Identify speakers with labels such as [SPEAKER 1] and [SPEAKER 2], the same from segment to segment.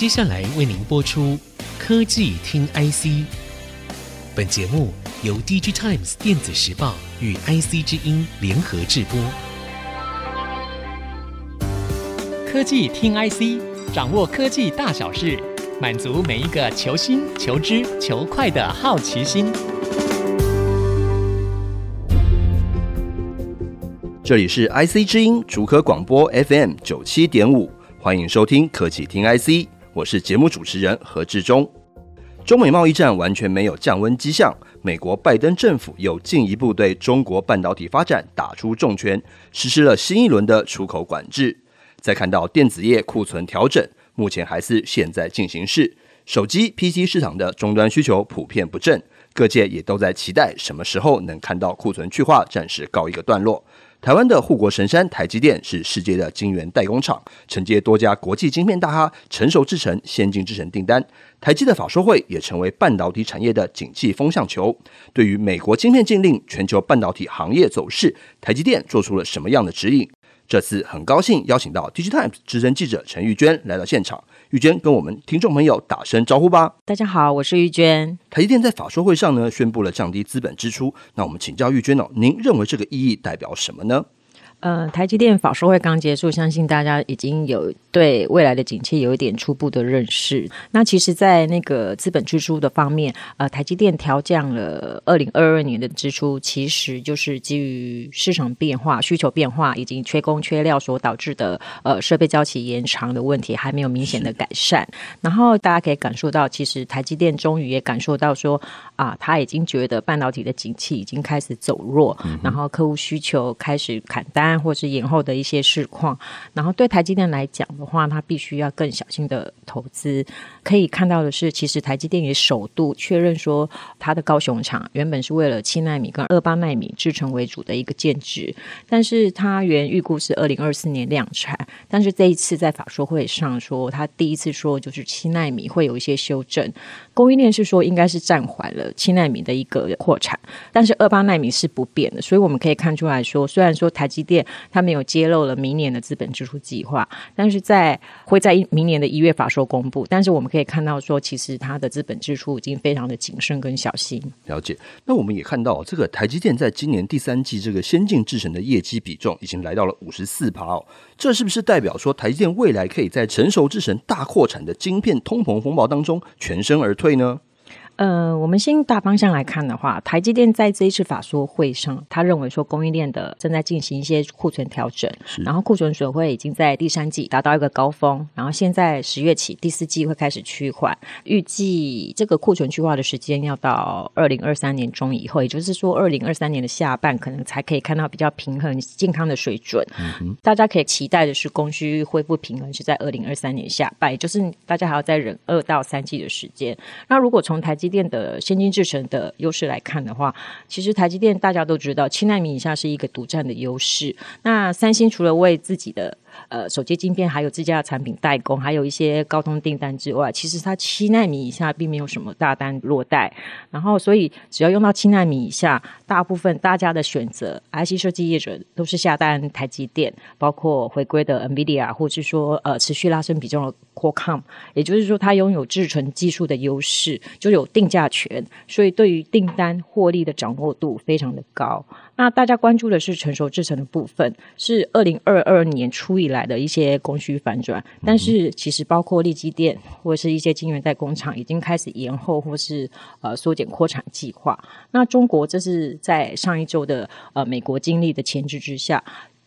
[SPEAKER 1] 接下来为您播出科技听 IC。本节目由 DigiTimes 电子时报与 IC 之音联合制播。
[SPEAKER 2] 科技听 IC，掌握科技大小事，满足每一个求新、求知、求快的好奇心。
[SPEAKER 3] 这里是 IC 之音竹科广播 FM 九七点五，欢迎收听科技听 IC，我是节目主持人何志忠。中美贸易战完全没有降温迹象，美国拜登政府又进一步对中国半导体发展打出重拳，实施了新一轮的出口管制。再看到电子业库存调整，目前还是现在进行式。手机、PC 市场的终端需求普遍不振，各界也都在期待什么时候能看到库存去化暂时告一个段落。台湾的护国神山台积电是世界的晶圆代工厂，承接多家国际晶片大咖成熟制程、先进制程订单。台积的法说会也成为半导体产业的景气风向球。对于美国晶片禁令，全球半导体行业走势，台积电做出了什么样的指引？这次很高兴邀请到 DigiTimes 资深记者陈玉娟来到现场。玉娟跟我们听众朋友打声招呼吧。
[SPEAKER 4] 大家好，我是玉娟。
[SPEAKER 3] 台积电在法说会上呢，宣布了降低资本支出，那我们请教玉娟哦，您认为这个意义代表什么呢？
[SPEAKER 4] 呃，台积电法说会刚结束，相信大家已经有对未来的景气有一点初步的认识。那其实，在那个资本支出的方面，呃，台积电调降了二零二二年的支出，其实就是基于市场变化、需求变化以及缺工缺料所导致的呃设备交期延长的问题，还没有明显的改善。然后大家可以感受到，其实台积电终于也感受到说啊，他已经觉得半导体的景气已经开始走弱，嗯、然后客户需求开始砍单。或是延后的一些市况，然后对台积电来讲的话，它必须要更小心的投资。可以看到的是，其实台积电也首度确认说，它的高雄厂原本是为了七纳米跟二八纳米制程为主的一个建制，但是它原预估是二零二四年量产，但是这一次在法说会上说，它第一次说就是七纳米会有一些修正。供应链是说应该是暂缓了七纳米的一个扩产，但是二八纳米是不变的，所以我们可以看出来说，虽然说台积电他没有揭露了明年的资本支出计划，但是在会在明年的一月法说公布。但是我们可以看到说，其实它的资本支出已经非常的谨慎跟小心。
[SPEAKER 3] 了解。那我们也看到，这个台积电在今年第三季这个先进制程的业绩比重已经来到了五十四趴哦。这是不是代表说台积电未来可以在成熟制程大扩产的晶片通膨风暴当中全身而退呢？
[SPEAKER 4] 呃，我们先大方向来看的话，台积电在这一次法说会上，他认为说供应链的正在进行一些库存调整，然后库存水位已经在第三季达到一个高峰，然后现在十月起第四季会开始趋缓，预计这个库存去化的时间要到二零二三年中以后，也就是说二零二三年的下半可能才可以看到比较平衡健康的水准。嗯哼，大家可以期待的是供需恢复平衡是在二零二三年下半，也就是大家还要再忍二到三季的时间。那如果从台积电的先进制程的优势来看的话，其实台积电大家都知道，七纳米以下是一个独占的优势。那三星除了为自己的呃，手机晶片还有自家的产品代工，还有一些高通订单之外，其实它七奈米以下并没有什么大单落袋。然后，所以只要用到七奈米以下，大部分大家的选择，IC 设计业者都是下单台积电，包括回归的 NVIDIA，或是说呃持续拉升比重的 Qualcomm，也就是说它拥有制程技术的优势，就有定价权，所以对于订单获利的掌握度非常的高。那大家关注的是成熟制程的部分，是二零二二年初以来的一些供需反转，但是其实包括力积电或是一些晶圆代工厂已经开始延后或是呃缩减扩产计划。那中国这是在上一周的呃美国经历的前置之下。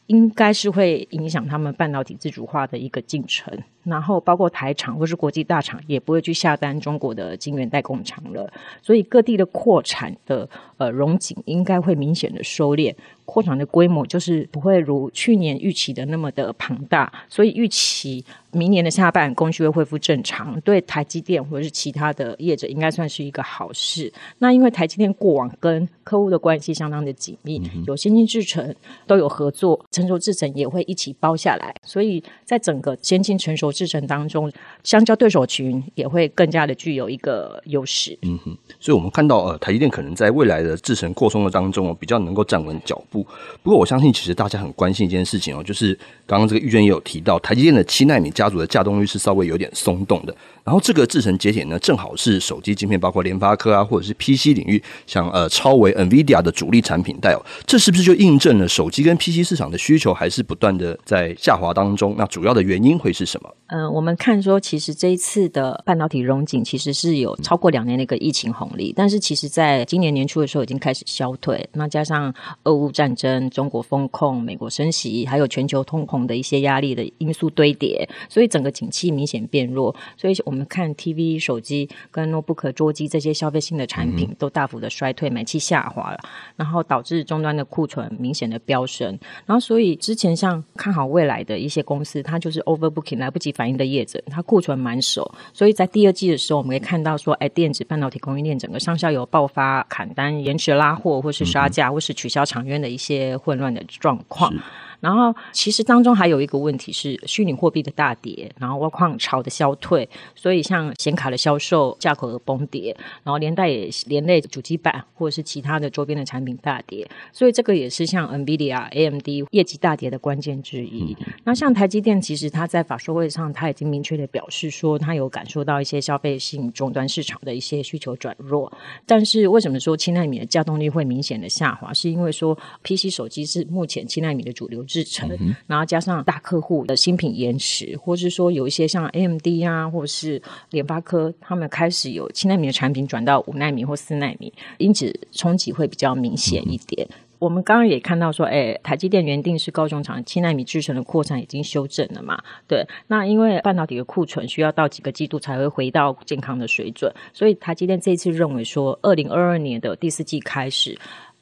[SPEAKER 4] 应该是会影响他们半导体自主化的一个进程，然后包括台厂或是国际大厂也不会去下单中国的晶圆代工厂了，所以各地的扩产的呃容景应该会明显的收敛。扩产的规模就是不会如去年预期的那么的庞大，所以预期明年的下半供需会恢复正常，对台积电或者是其他的业者应该算是一个好事。那因为台积电过往跟客户的关系相当的紧密，有先进制程都有合作，成熟制程也会一起包下来，所以在整个先进成熟制程当中，相较对手群也会更加的具有一个优势。
[SPEAKER 3] 嗯哼，所以我们看到呃，台积电可能在未来的制程扩充的当中比较能够站稳脚步。不过我相信，其实大家很关心一件事情哦，就是刚刚这个玉娟也有提到，台积电的七纳米家族的稼动率是稍微有点松动的。然后这个制程节点呢，正好是手机晶片，包括联发科啊，或者是 PC 领域，像呃超微、NVIDIA 的主力产品带哦。这是不是就印证了手机跟 PC 市场的需求还是不断的在下滑当中？那主要的原因会是什么？
[SPEAKER 4] 嗯、呃，我们看说，其实这一次的半导体融景其实是有超过两年的一个疫情红利，但是其实在今年年初的时候已经开始消退。那加上俄乌战争、中国风控、美国升息，还有全球通膨的一些压力的因素堆叠，所以整个景气明显变弱。所以我们看 TV。手机跟 notebook 桌机这些消费性的产品都大幅的衰退，买气下滑了，然后导致终端的库存明显的飙升，然后所以之前像看好未来的一些公司，它就是 overbooking 来不及反应的业者，它库存满手，所以在第二季的时候，我们可以看到说，哎，电子半导体供应链整个上下游爆发砍单、延迟拉货，或是杀价，或是取消长约的一些混乱的状况。然后，其实当中还有一个问题是虚拟货币的大跌，然后挖矿潮的消退，所以像显卡的销售价格崩跌，然后连带也连累主机板或者是其他的周边的产品大跌，所以这个也是像 NVIDIA、AMD 业绩大跌的关键之一。嗯、那像台积电，其实它在法说会上，它已经明确的表示说，它有感受到一些消费性终端市场的一些需求转弱。但是为什么说七纳米的稼动率会明显的下滑？是因为说 PC 手机是目前七纳米的主流。制程，然后加上大客户的新品延迟，或是说有一些像 AMD 啊，或者是联发科，他们开始有七纳米的产品转到五纳米或四纳米，因此冲击会比较明显一点。嗯、我们刚刚也看到说，哎，台积电原定是高中厂七纳米制程的扩产已经修正了嘛？对，那因为半导体的库存需要到几个季度才会回到健康的水准，所以台积电这一次认为说，二零二二年的第四季开始。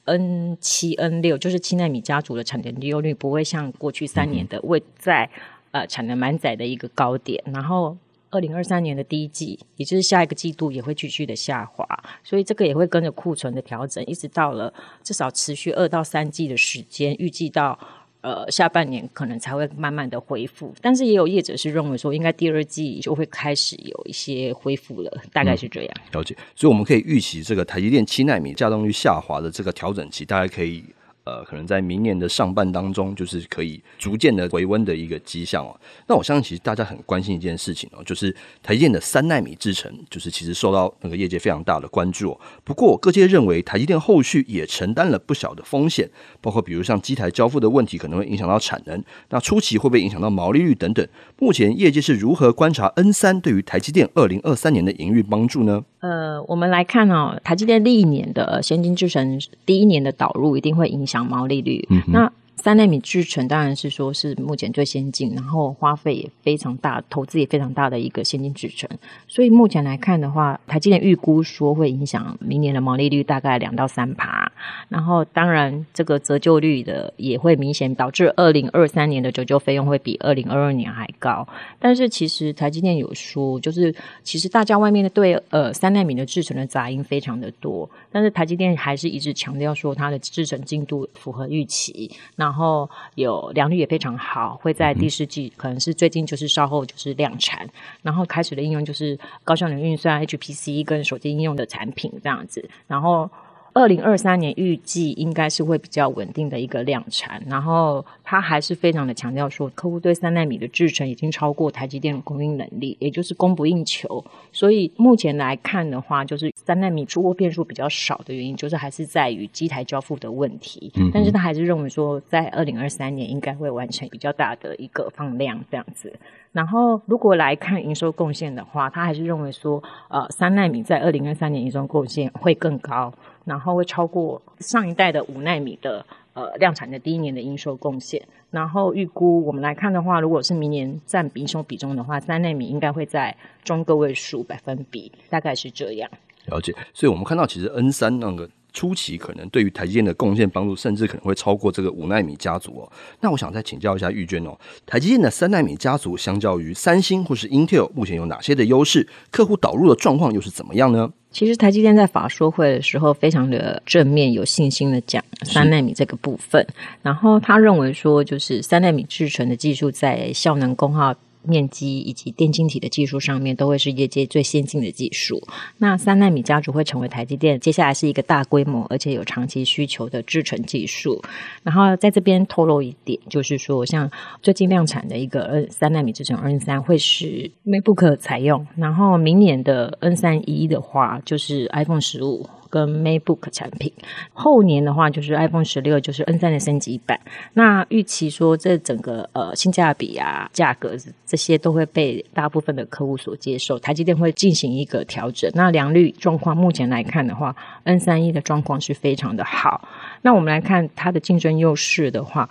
[SPEAKER 4] N 七 N 六就是七纳米家族的产能利用率不会像过去三年的位在呃产能满载的一个高点，然后二零二三年的第一季，也就是下一个季度也会继续的下滑，所以这个也会跟着库存的调整，一直到了至少持续二到三季的时间，预计到。呃，下半年可能才会慢慢的恢复，但是也有业者是认为说，应该第二季就会开始有一些恢复了，大概是这样。嗯，
[SPEAKER 3] 了解，所以我们可以预期这个台积电七纳米稼动率下滑的这个调整期，大概可以。呃，可能在明年的上半当中，就是可以逐渐的回温的一个迹象哦。那我相信，其实大家很关心一件事情哦，就是台积电的三纳米制程，就是其实受到那个业界非常大的关注哦。不过，各界认为台积电后续也承担了不小的风险，包括比如像机台交付的问题，可能会影响到产能，那初期会不会影响到毛利率等等？目前业界是如何观察 N 三对于台积电二零二三年的营运帮助呢？
[SPEAKER 4] 呃，我们来看哦，台积电历年的先进制程第一年的导入一定会影响毛利率。嗯、那三奈米制程当然是说是目前最先进，然后花费也非常大，投资也非常大的一个先进制程。所以目前来看的话，台积电预估说会影响明年的毛利率大概两到三趴。然后当然这个折旧率的也会明显导致二零二三年的折旧费用会比二零二二年还高。但是其实台积电有说，就是其实大家外面的对呃三奈米的制程的杂音非常的多，但是台积电还是一直强调说它的制程进度符合预期。那然后有良率也非常好，会在第四季，可能是最近就是稍后就是量产，然后开始的应用就是高效能运算、HPC 跟手机应用的产品这样子，然后。二零二三年预计应该是会比较稳定的一个量产，然后他还是非常的强调说，客户对三纳米的制程已经超过台积电的供应能力，也就是供不应求。所以目前来看的话，就是三纳米出货变数比较少的原因，就是还是在于机台交付的问题。嗯，但是他还是认为说，在二零二三年应该会完成比较大的一个放量这样子。然后如果来看营收贡献的话，他还是认为说，呃，三纳米在二零二三年营收贡献会更高。然后会超过上一代的五纳米的呃量产的第一年的营收贡献，然后预估我们来看的话，如果是明年占营收比重的话，三纳米应该会在中个位数百分比，大概是这样。
[SPEAKER 3] 了解，所以我们看到其实 N 三那个。初期可能对于台积电的贡献帮助，甚至可能会超过这个五纳米家族哦。那我想再请教一下玉娟哦，台积电的三纳米家族相较于三星或是 Intel，目前有哪些的优势？客户导入的状况又是怎么样呢？
[SPEAKER 4] 其实台积电在法说会的时候，非常的正面、有信心的讲三纳米这个部分。然后他认为说，就是三纳米制程的技术在效能功耗。面积以及电晶体的技术上面，都会是业界最先进的技术。那三纳米家族会成为台积电接下来是一个大规模而且有长期需求的制程技术。然后在这边透露一点，就是说，像最近量产的一个 N 三纳米制程 N 三会是 MacBook 采用，然后明年的 N 三一的话，就是 iPhone 十五。跟 MacBook 产品，后年的话就是 iPhone 十六，就是 N 三的升级版。那预期说这整个呃性价比啊、价格这些都会被大部分的客户所接受。台积电会进行一个调整。那良率状况目前来看的话，N 三一的状况是非常的好。那我们来看它的竞争优势的话。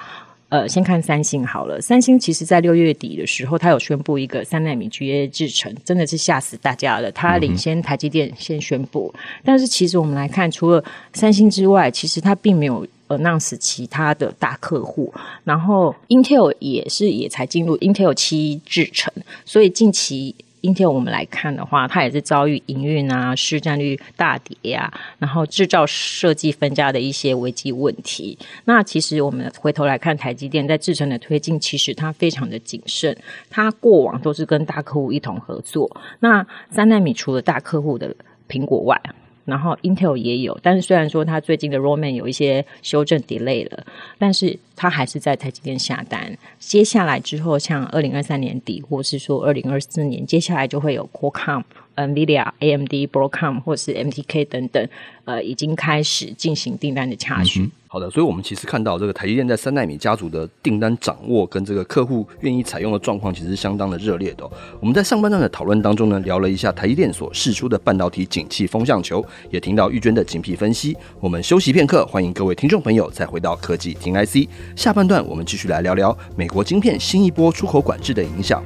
[SPEAKER 4] 呃，先看三星好了。三星其实在六月底的时候，它有宣布一个三纳米 GA 制程，真的是吓死大家了。它领先台积电先宣布，嗯、但是其实我们来看，除了三星之外，其实它并没有 announce 其他的大客户。然后 Intel 也是也才进入 Intel 七制程，所以近期。今天我们来看的话，它也是遭遇营运啊、市占率大跌啊，然后制造设计分家的一些危机问题。那其实我们回头来看台积电在制程的推进，其实它非常的谨慎，它过往都是跟大客户一同合作。那三纳米除了大客户的苹果外，然后 Intel 也有，但是虽然说它最近的 Roman 有一些修正 delay 了，但是它还是在台积电下单。接下来之后，像二零二三年底，或是说二零二四年，接下来就会有 Qualcomm、NVIDIA、AMD、Broadcom 或是 MTK 等等，呃，已经开始进行订单的洽询。嗯
[SPEAKER 3] 好的，所以我们其实看到这个台积电在三纳米家族的订单掌握跟这个客户愿意采用的状况，其实是相当的热烈的哦。我们在上半段的讨论当中呢，聊了一下台积电所释出的半导体景气风向球，也听到玉娟的精辟分析。我们休息片刻，欢迎各位听众朋友再回到科技听 IC。下半段我们继续来聊聊美国晶片新一波出口管制的影响。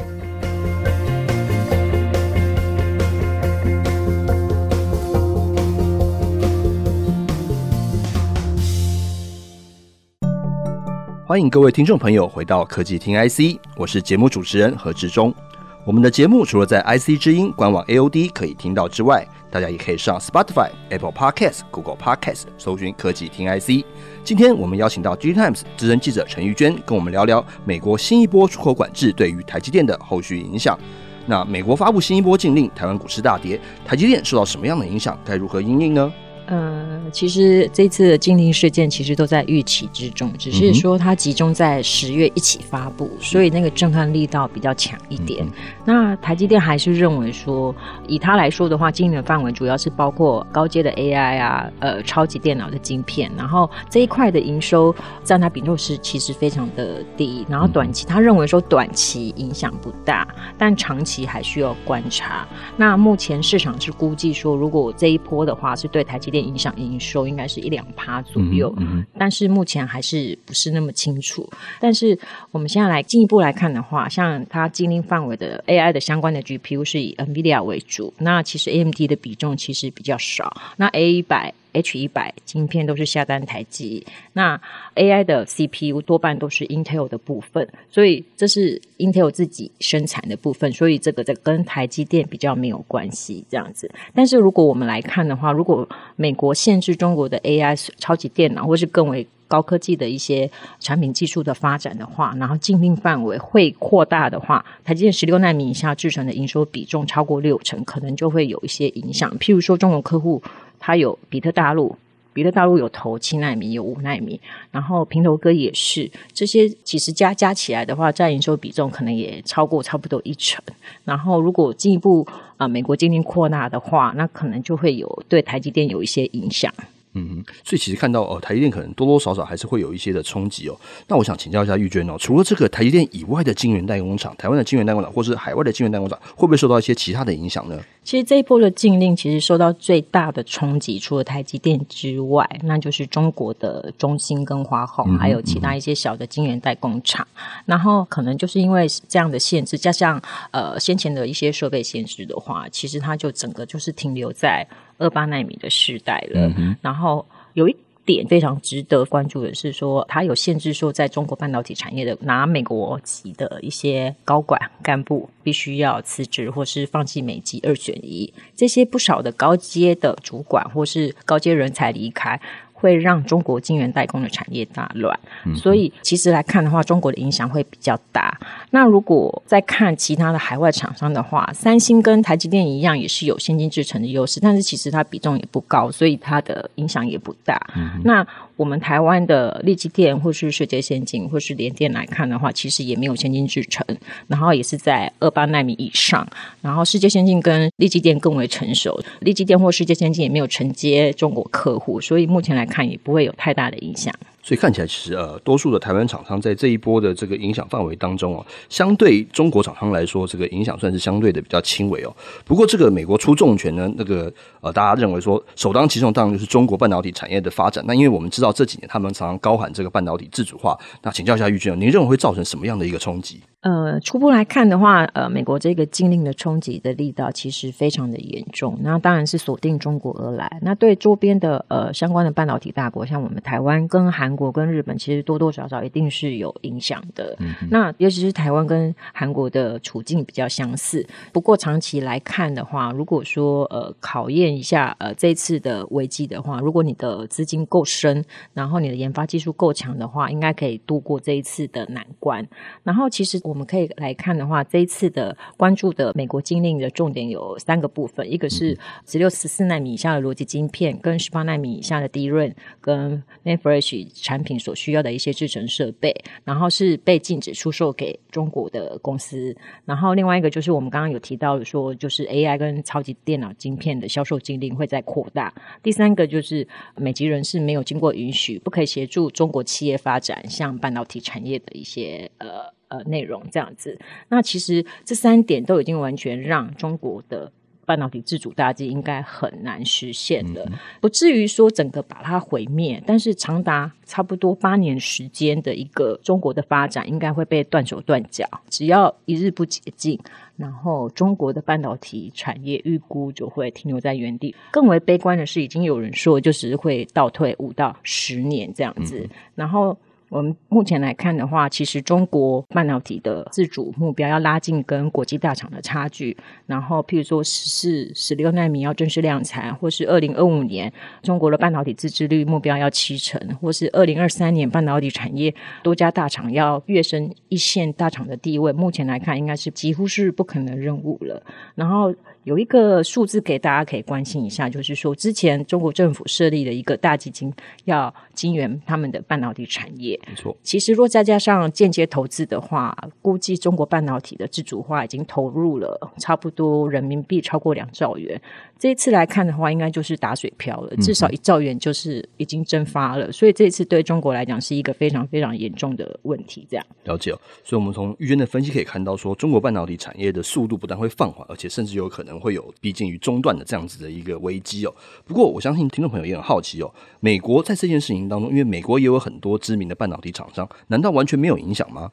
[SPEAKER 3] 欢迎各位听众朋友回到科技听 IC，我是节目主持人何志忠。我们的节目除了在 IC 之音官网 AOD 可以听到之外，大家也可以上 Spotify、Apple Podcast、Google Podcast 搜寻科技听 IC。今天我们邀请到 GTimes 资深记者陈玉娟，跟我们聊聊美国新一波出口管制对于台积电的后续影响。那美国发布新一波禁令，台湾股市大跌，台积电受到什么样的影响？该如何应应呢？
[SPEAKER 4] 呃，其实这次的禁令事件其实都在预期之中，只是说它集中在十月一起发布，嗯、所以那个震撼力道比较强一点。嗯、那台积电还是认为说，以它来说的话，禁令的范围主要是包括高阶的 AI 啊，呃，超级电脑的晶片，然后这一块的营收占它比重是其实非常的低。然后短期，他认为说短期影响不大，但长期还需要观察。那目前市场是估计说，如果这一波的话是对台积影响营收应该是一两趴左右，嗯嗯、但是目前还是不是那么清楚。但是我们现在来进一步来看的话，像它经营范围的 AI 的相关的 GPU 是以 NVIDIA 为主，那其实 AMD 的比重其实比较少。那 A 一百。H 一百晶片都是下单台积，那 AI 的 CPU 多半都是 Intel 的部分，所以这是 Intel 自己生产的部分，所以这个在跟台积电比较没有关系这样子。但是如果我们来看的话，如果美国限制中国的 AI 超级电脑或是更为高科技的一些产品技术的发展的话，然后禁令范围会扩大的话，台积电十六奈米以下制成的营收比重超过六成，可能就会有一些影响。譬如说中国客户。它有比特大陆，比特大陆有投七纳米，有五纳米，然后平头哥也是，这些其实加加起来的话，占营收比重可能也超过差不多一成。然后如果进一步啊、美国经济扩大的话，那可能就会有对台积电有一些影响。
[SPEAKER 3] 嗯，所以其实看到哦，台积电可能多多少少还是会有一些的冲击哦。那我想请教一下玉娟哦，除了这个台积电以外的晶圆代工厂，台湾的晶圆代工厂，或是海外的晶圆代工厂，会不会受到一些其他的影响呢？
[SPEAKER 4] 其实这一波的禁令，其实受到最大的冲击，除了台积电之外，那就是中国的中芯跟华虹，嗯、还有其他一些小的晶圆代工厂。嗯、然后可能就是因为这样的限制，加上呃先前的一些设备限制的话，其实它就整个就是停留在。二八纳米的时代了，嗯、然后有一点非常值得关注的是说，它有限制说，在中国半导体产业的拿美国籍的一些高管干部必须要辞职或是放弃美籍二选一，这些不少的高阶的主管或是高阶人才离开。会让中国晶圆代工的产业大乱。
[SPEAKER 3] 嗯、
[SPEAKER 4] 所以其实来看的话，中国的影响会比较大。那如果再看其他的海外厂商的话，三星跟台积电一样，也是有先进制程的优势，但是其实它比重也不高，所以它的影响也不大。嗯、那我们台湾的力积电或是世界先进或是联电来看的话，其实也没有先进制程，然后也是在二八纳米以上。然后世界先进跟力积电更为成熟，力积电或世界先进也没有承接中国客户，所以目前来看也不会有太大的影响。
[SPEAKER 3] 所以看起来，其实呃，多数的台湾厂商在这一波的这个影响范围当中哦，相对中国厂商来说，这个影响算是相对的比较轻微哦。不过，这个美国出重拳呢，那个呃，大家认为说首当其冲当然就是中国半导体产业的发展。那因为我们知道这几年他们常常高喊这个半导体自主化，那请教一下玉娟，您认为会造成什么样的一个冲击？
[SPEAKER 4] 呃，初步来看的话，呃，美国这个禁令的冲击的力道其实非常的严重。那当然是锁定中国而来。那对周边的呃相关的半导体大国，像我们台湾跟韩国跟日本，其实多多少少一定是有影响的。嗯、那尤其是台湾跟韩国的处境比较相似。不过长期来看的话，如果说呃考验一下呃这次的危机的话，如果你的资金够深，然后你的研发技术够强的话，应该可以度过这一次的难关。然后其实我。我们可以来看的话，这一次的关注的美国禁令的重点有三个部分，一个是十六、十四纳米以下的逻辑晶片，跟十八纳米以下的 DRAM 跟 NAND Flash 产品所需要的一些制程设备，然后是被禁止出售给中国的公司。然后另外一个就是我们刚刚有提到的说，就是 AI 跟超级电脑晶片的销售禁令会在扩大。第三个就是美籍人士没有经过允许，不可以协助中国企业发展像半导体产业的一些呃。呃，内容这样子，那其实这三点都已经完全让中国的半导体自主大计应该很难实现了，不至于说整个把它毁灭，但是长达差不多八年时间的一个中国的发展，应该会被断手断脚。只要一日不解禁，然后中国的半导体产业预估就会停留在原地。更为悲观的是，已经有人说就是会倒退五到十年这样子，然后。我们目前来看的话，其实中国半导体的自主目标要拉近跟国际大厂的差距，然后譬如说十四、十六纳米要正式量产，或是二零二五年中国的半导体自制率目标要七成，或是二零二三年半导体产业多家大厂要跃升一线大厂的地位，目前来看应该是几乎是不可能任务了。然后。有一个数字给大家可以关心一下，就是说之前中国政府设立了一个大基金，要金援他们的半导体产业。没错，其实若再加上间接投资的话，估计中国半导体的自主化已经投入了差不多人民币超过两兆元。这一次来看的话，应该就是打水漂了，至少一兆元就是已经蒸发了。嗯、所以这次对中国来讲是一个非常非常严重的问题。这样
[SPEAKER 3] 了解哦。所以，我们从玉娟的分析可以看到，说中国半导体产业的速度不但会放缓，而且甚至有可能。会有逼近于中断的这样子的一个危机哦。不过，我相信听众朋友也很好奇哦。美国在这件事情当中，因为美国也有很多知名的半导体厂商，难道完全没有影响吗？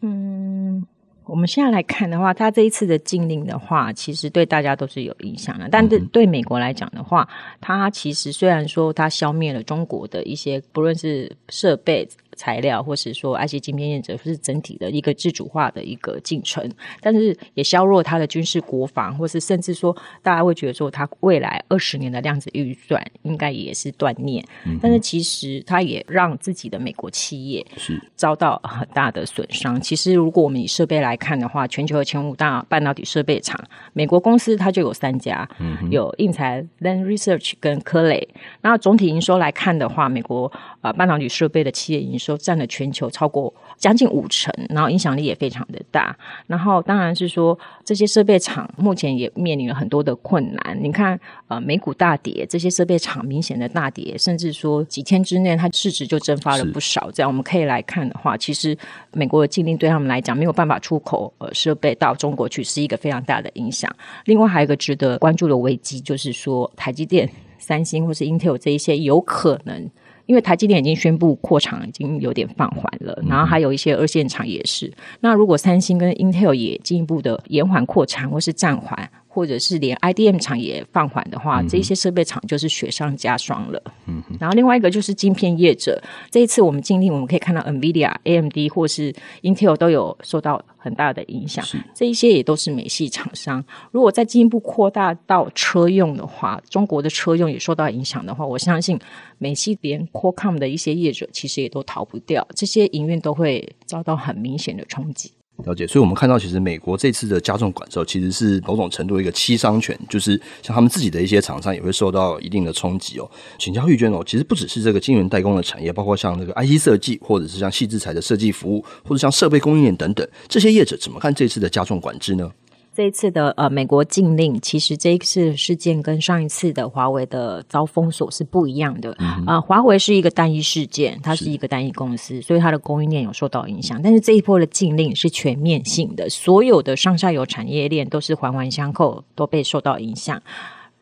[SPEAKER 4] 嗯，我们现在来看的话，它这一次的禁令的话，其实对大家都是有影响的。但是对美国来讲的话，它其实虽然说它消灭了中国的一些，不论是设备。材料，或是说 IC 晶片业者，或是整体的一个自主化的一个进程，但是也削弱它的军事国防，或是甚至说，大家会觉得说，它未来二十年的量子预算应该也是断裂。嗯、但是其实它也让自己的美国企业是遭到很大的损伤。其实如果我们以设备来看的话，全球的前五大半导体设备厂，美国公司它就有三家，有应材、Lam Research 跟科磊。然后总体营收来看的话，美国啊、呃、半导体设备的企业营收。占了全球超过将近五成，然后影响力也非常的大。然后当然是说，这些设备厂目前也面临了很多的困难。你看，呃，美股大跌，这些设备厂明显的大跌，甚至说几天之内它市值就蒸发了不少。是这样我们可以来看的话，其实美国的禁令对他们来讲没有办法出口呃设备到中国去，是一个非常大的影响。另外还有一个值得关注的危机，就是说台积电、三星或是 Intel 这一些有可能。因为台积电已经宣布扩厂，已经有点放缓了，然后还有一些二线厂也是。那如果三星跟 Intel 也进一步的延缓扩产或是暂缓，或者是连 IDM 厂也放缓的话，嗯、这些设备厂就是雪上加霜了。嗯，然后另外一个就是晶片业者，这一次我们禁令，我们可以看到 NVIDIA、AMD 或是 Intel 都有受到很大的影响。是这一些也都是美系厂商。如果再进一步扩大到车用的话，中国的车用也受到影响的话，我相信美系连 Qualcomm 的一些业者其实也都逃不掉，这些营运都会遭到很明显的冲击。
[SPEAKER 3] 了解，所以我们看到，其实美国这次的加重管制，其实是某种程度一个七伤拳，就是像他们自己的一些厂商也会受到一定的冲击哦。请教玉娟哦，其实不只是这个晶圆代工的产业，包括像这个 IC 设计，或者是像细制材的设计服务，或者像设备供应链等等，这些业者怎么看这次的加重管制呢？
[SPEAKER 4] 这一次的呃美国禁令，其实这一次事件跟上一次的华为的遭封锁是不一样的。啊、嗯呃，华为是一个单一事件，它是一个单一公司，所以它的供应链有受到影响。但是这一波的禁令是全面性的，所有的上下游产业链都是环环相扣，都被受到影响。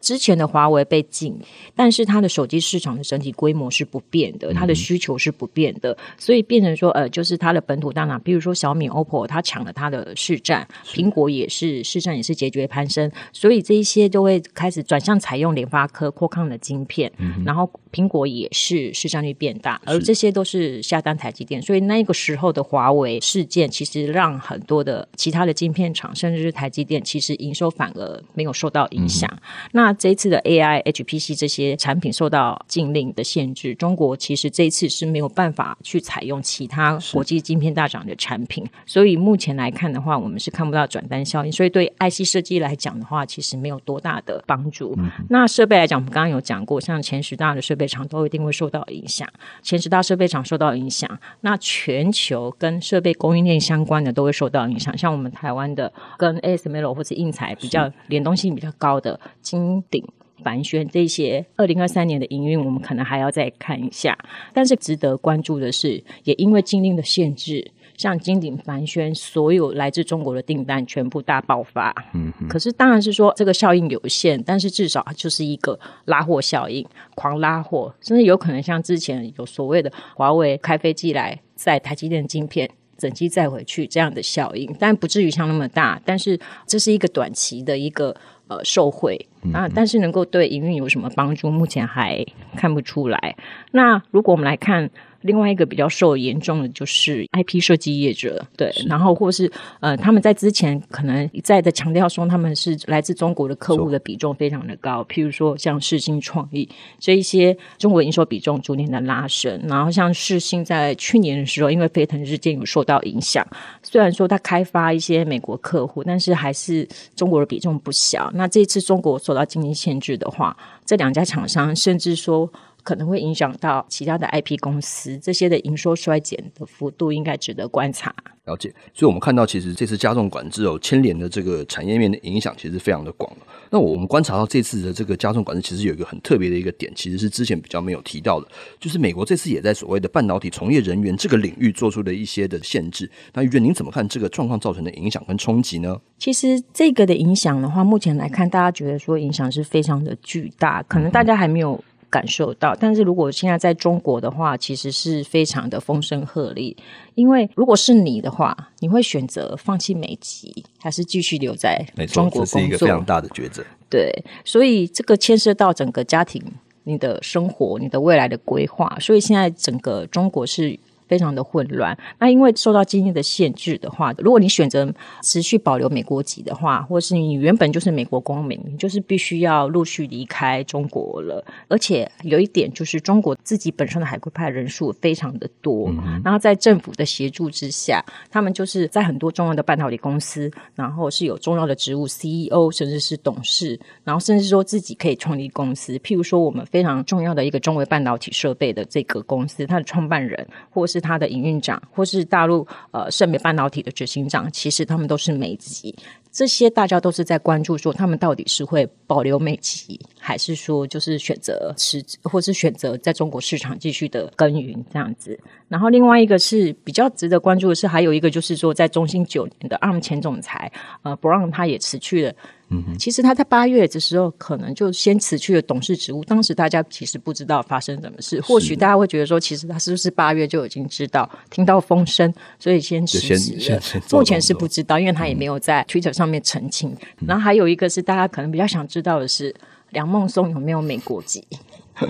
[SPEAKER 4] 之前的华为被禁，但是它的手机市场的整体规模是不变的，它的需求是不变的，所以变成说，呃，就是它的本土大拿，比如说小米、OPPO，它抢了它的市占，苹果也是市占也是节节攀升，所以这一些就会开始转向采用联发科、Qualcomm 的晶片，嗯、然后苹果也是市占率变大，而这些都是下单台积电，所以那个时候的华为事件，其实让很多的其他的晶片厂，甚至是台积电，其实营收反而没有受到影响。嗯、那这一次的 AI、HPC 这些产品受到禁令的限制，中国其实这一次是没有办法去采用其他国际晶片大厂的产品，所以目前来看的话，我们是看不到转单效应。所以对 IC 设计来讲的话，其实没有多大的帮助。嗯、那设备来讲，我们刚刚有讲过，像前十大的设备厂都一定会受到影响。前十大设备厂受到影响，那全球跟设备供应链相关的都会受到影响。像我们台湾的跟 ASML 或者印材比较联动性比较高的金鼎。帆宣这些二零二三年的营运，我们可能还要再看一下。但是值得关注的是，也因为禁令的限制，像金鼎、帆宣所有来自中国的订单全部大爆发。嗯，可是当然是说这个效应有限，但是至少就是一个拉货效应，狂拉货，甚至有可能像之前有所谓的华为开飞机来载台积电晶片，整机载回去这样的效应，但不至于像那么大。但是这是一个短期的一个。呃，受贿啊，但是能够对营运有什么帮助，目前还看不出来。那如果我们来看。另外一个比较受严重的就是 IP 设计业者，对，然后或是呃，他们在之前可能一再的强调说他们是来自中国的客户的比重非常的高，譬如说像世新创意这一些中国营收比重逐年的拉升，然后像世新在去年的时候，因为飞腾日舰有受到影响，虽然说它开发一些美国客户，但是还是中国的比重不小。那这次中国受到经济限制的话，这两家厂商甚至说。可能会影响到其他的 IP 公司，这些的营收衰减的幅度应该值得观察。
[SPEAKER 3] 了解，所以我们看到，其实这次加重管制哦，牵连的这个产业面的影响其实非常的广。那我们观察到这次的这个加重管制，其实有一个很特别的一个点，其实是之前比较没有提到的，就是美国这次也在所谓的半导体从业人员这个领域做出了一些的限制。那玉娟，您怎么看这个状况造成的影响跟冲击呢？
[SPEAKER 4] 其实这个的影响的话，目前来看，大家觉得说影响是非常的巨大，可能大家还没有。感受到，但是如果现在在中国的话，其实是非常的风声鹤唳。因为如果是你的话，你会选择放弃美籍，还是继续留在中国工作？这是一个
[SPEAKER 3] 非常大的抉择。
[SPEAKER 4] 对，所以这个牵涉到整个家庭、你的生活、你的未来的规划。所以现在整个中国是。非常的混乱。那因为受到经济的限制的话，如果你选择持续保留美国籍的话，或是你原本就是美国公民，你就是必须要陆续离开中国了。而且有一点就是，中国自己本身的海归派人数非常的多，嗯、然后在政府的协助之下，他们就是在很多重要的半导体公司，然后是有重要的职务，CEO 甚至是董事，然后甚至说自己可以创立公司。譬如说，我们非常重要的一个中微半导体设备的这个公司，它的创办人或是他的营运长，或是大陆呃盛美半导体的执行长，其实他们都是美籍。这些大家都是在关注，说他们到底是会保留美籍，还是说就是选择辞职，或是选择在中国市场继续的耕耘这样子。然后另外一个是比较值得关注的是，还有一个就是说，在中兴九年的 ARM 前总裁呃 Brown 他也辞去了。嗯哼，其实他在八月的时候可能就先辞去了董事职务，当时大家其实不知道发生什么事，或许大家会觉得说，其实他是不是八月就已经知道，听到风声，所以先辞职了。目前是不知道，因为他也没有在 Twitter 上。上面澄清。然后还有一个是大家可能比较想知道的是，梁孟松有没有美国籍？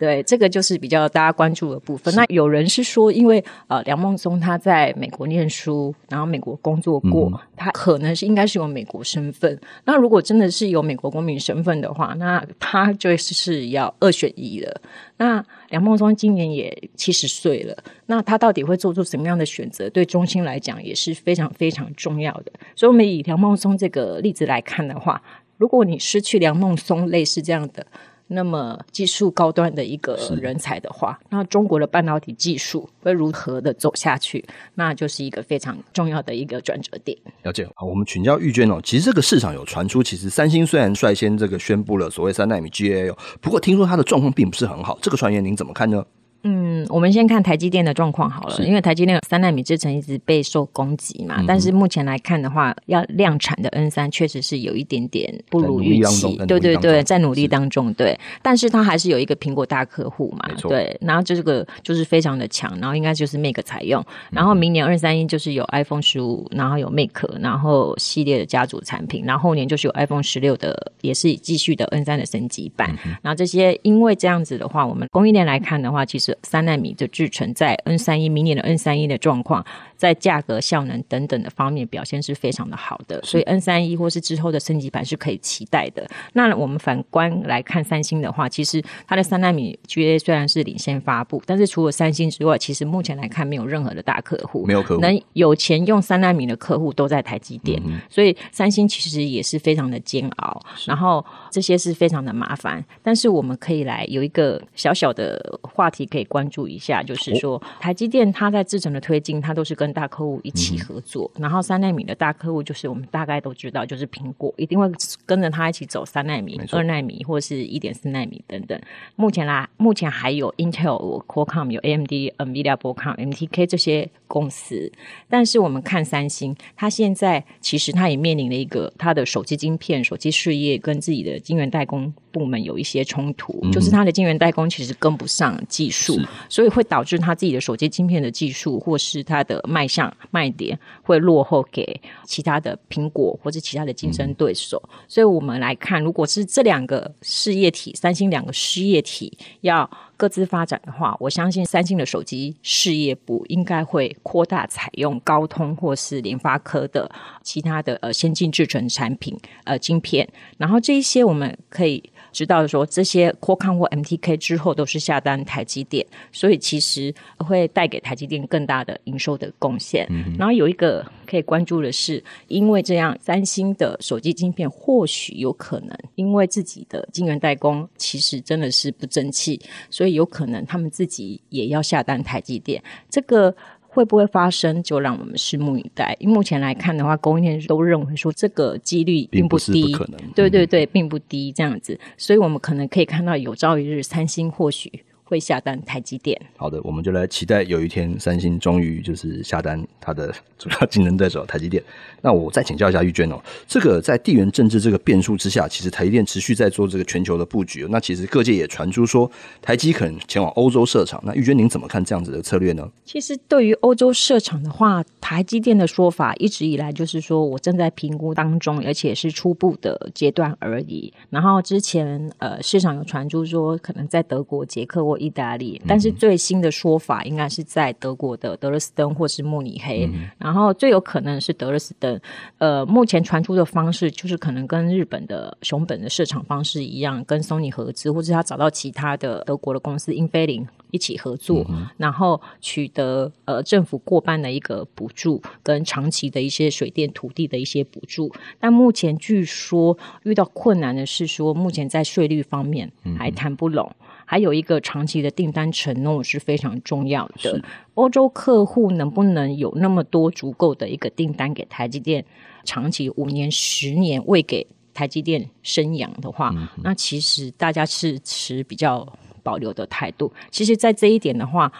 [SPEAKER 4] 对，这个就是比较大家关注的部分。那有人是说，因为呃，梁孟松他在美国念书，然后美国工作过，嗯、他可能是应该是有美国身份。那如果真的是有美国公民身份的话，那他就是要二选一了。那梁孟松今年也七十岁了，那他到底会做出什么样的选择？对中心来讲也是非常非常重要的。所以，我们以梁孟松这个例子来看的话，如果你失去梁孟松类似这样的。那么技术高端的一个人才的话，那中国的半导体技术会如何的走下去？那就是一个非常重要的一个转折点。
[SPEAKER 3] 了解。好，我们请教玉娟哦。其实这个市场有传出，其实三星虽然率先这个宣布了所谓三纳米 GAA，不过听说它的状况并不是很好。这个传言您怎么看呢？
[SPEAKER 4] 嗯，我们先看台积电的状况好了，因为台积电三纳米制程一直备受攻击嘛，嗯、但是目前来看的话，要量产的 N 三确实是有一点点不如预期，对对对，在努力当中，对，但是它还是有一个苹果大客户嘛，对，然后这个就是非常的强，然后应该就是 Make 采用，然后明年二三一就是有 iPhone 十五，然后有 Make，然后系列的家族产品，然后后年就是有 iPhone 十六的，也是继续的 N 三的升级版，嗯、然后这些因为这样子的话，我们供应链来看的话，其实。三纳米的制程在 N 三一明年的 N 三一的状况，在价格、效能等等的方面表现是非常的好的，所以 N 三一或是之后的升级版是可以期待的。那我们反观来看三星的话，其实它的三纳米 GA 虽然是领先发布，但是除了三星之外，其实目前来看没有任何的大客户，
[SPEAKER 3] 没有客户。
[SPEAKER 4] 能有钱用三纳米的客户都在台积电，嗯、所以三星其实也是非常的煎熬，然后这些是非常的麻烦。但是我们可以来有一个小小的话题可以关注一下，就是说、哦、台积电它在制程的推进，它都是跟大客户一起合作。嗯、然后三纳米的大客户就是我们大概都知道，就是苹果一定会跟着他一起走三纳米、二纳米或是一点四纳米等等。目前啦，目前还有 Intel、Qualcomm、有 AMD、NVIDIA、Broadcom、MTK 这些公司。但是我们看三星，它现在其实它也面临了一个它的手机晶片、手机事业跟自己的晶圆代工部门有一些冲突，嗯、就是它的晶圆代工其实跟不上技术。所以会导致他自己的手机晶片的技术，或是他的卖相卖点会落后给其他的苹果或者其他的竞争对手。嗯、所以我们来看，如果是这两个事业体，三星两个事业体要各自发展的话，我相信三星的手机事业部应该会扩大采用高通或是联发科的其他的呃先进制程产品呃晶片，然后这一些我们可以。知道说这些 Qualcomm 或 MTK 之后都是下单台积电，所以其实会带给台积电更大的营收的贡献。嗯、然后有一个可以关注的是，因为这样，三星的手机晶片或许有可能因为自己的晶圆代工其实真的是不争气，所以有可能他们自己也要下单台积电。这个。会不会发生，就让我们拭目以待。因为目前来看的话，供应链都认为说这个几率并不低。对对对，并不低这样子，所以我们可能可以看到有朝一日，三星或许。会下单台积电。
[SPEAKER 3] 好的，我们就来期待有一天三星终于就是下单它的主要竞争对手台积电。那我再请教一下玉娟哦，这个在地缘政治这个变数之下，其实台积电持续在做这个全球的布局。那其实各界也传出说台积可能前往欧洲设厂。那玉娟您怎么看这样子的策略呢？
[SPEAKER 4] 其实对于欧洲设厂的话，台积电的说法一直以来就是说我正在评估当中，而且是初步的阶段而已。然后之前呃市场有传出说可能在德国、捷克或意大利，但是最新的说法应该是在德国的德勒斯登或是慕尼黑，嗯、然后最有可能是德勒斯登。呃，目前传出的方式就是可能跟日本的熊本的市场方式一样，跟 Sony 合资，或者他找到其他的德国的公司英菲林一起合作，嗯、然后取得呃政府过半的一个补助跟长期的一些水电土地的一些补助。但目前据说遇到困难的是说，目前在税率方面还谈不拢。嗯还有一个长期的订单承诺是非常重要的。欧洲客户能不能有那么多足够的一个订单给台积电，长期五年、十年未给台积电生养的话，嗯、那其实大家是持比较保留的态度。其实，在这一点的话。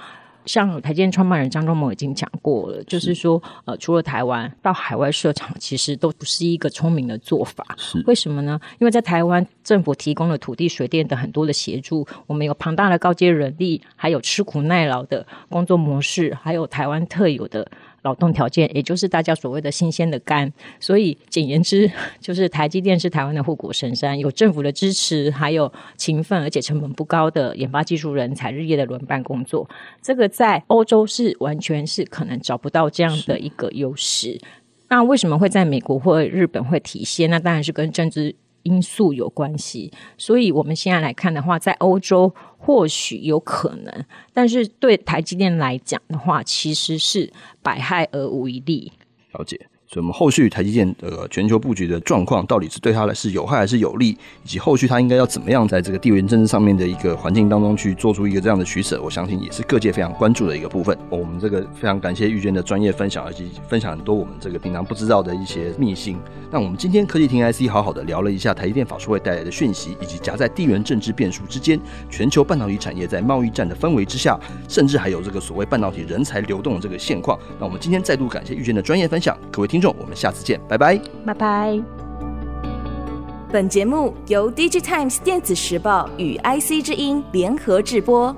[SPEAKER 4] 像台积电创办人张忠谋已经讲过了，就是说，呃，除了台湾到海外设厂，其实都不是一个聪明的做法。是为什么呢？因为在台湾政府提供了土地、水电等很多的协助，我们有庞大的高阶人力，还有吃苦耐劳的工作模式，还有台湾特有的劳动条件，也就是大家所谓的新鲜的肝。所以简言之，就是台积电是台湾的护国神山，有政府的支持，还有勤奋而且成本不高的研发技术人才，日夜的轮班工作。这个在欧洲是完全是可能找不到这样的一个优势。那为什么会在美国或日本会体现？那当然是跟政治因素有关系。所以我们现在来看的话，在欧洲或许有可能，但是对台积电来讲的话，其实是百害而无一利。
[SPEAKER 3] 了解。所以，我们后续台积电的全球布局的状况，到底是对它来是有害还是有利，以及后续它应该要怎么样在这个地缘政治上面的一个环境当中去做出一个这样的取舍，我相信也是各界非常关注的一个部分。我们这个非常感谢玉娟的专业分享，以及分享很多我们这个平常不知道的一些秘辛。那我们今天科技厅 IC 好好的聊了一下台积电法说会带来的讯息，以及夹在地缘政治变数之间，全球半导体产业在贸易战的氛围之下，甚至还有这个所谓半导体人才流动的这个现况。那我们今天再度感谢玉娟的专业分享，各位听众，我们下次见，拜拜，
[SPEAKER 4] 拜拜。
[SPEAKER 5] 本节目由 DigiTimes 电子时报与 IC 之音联合制播。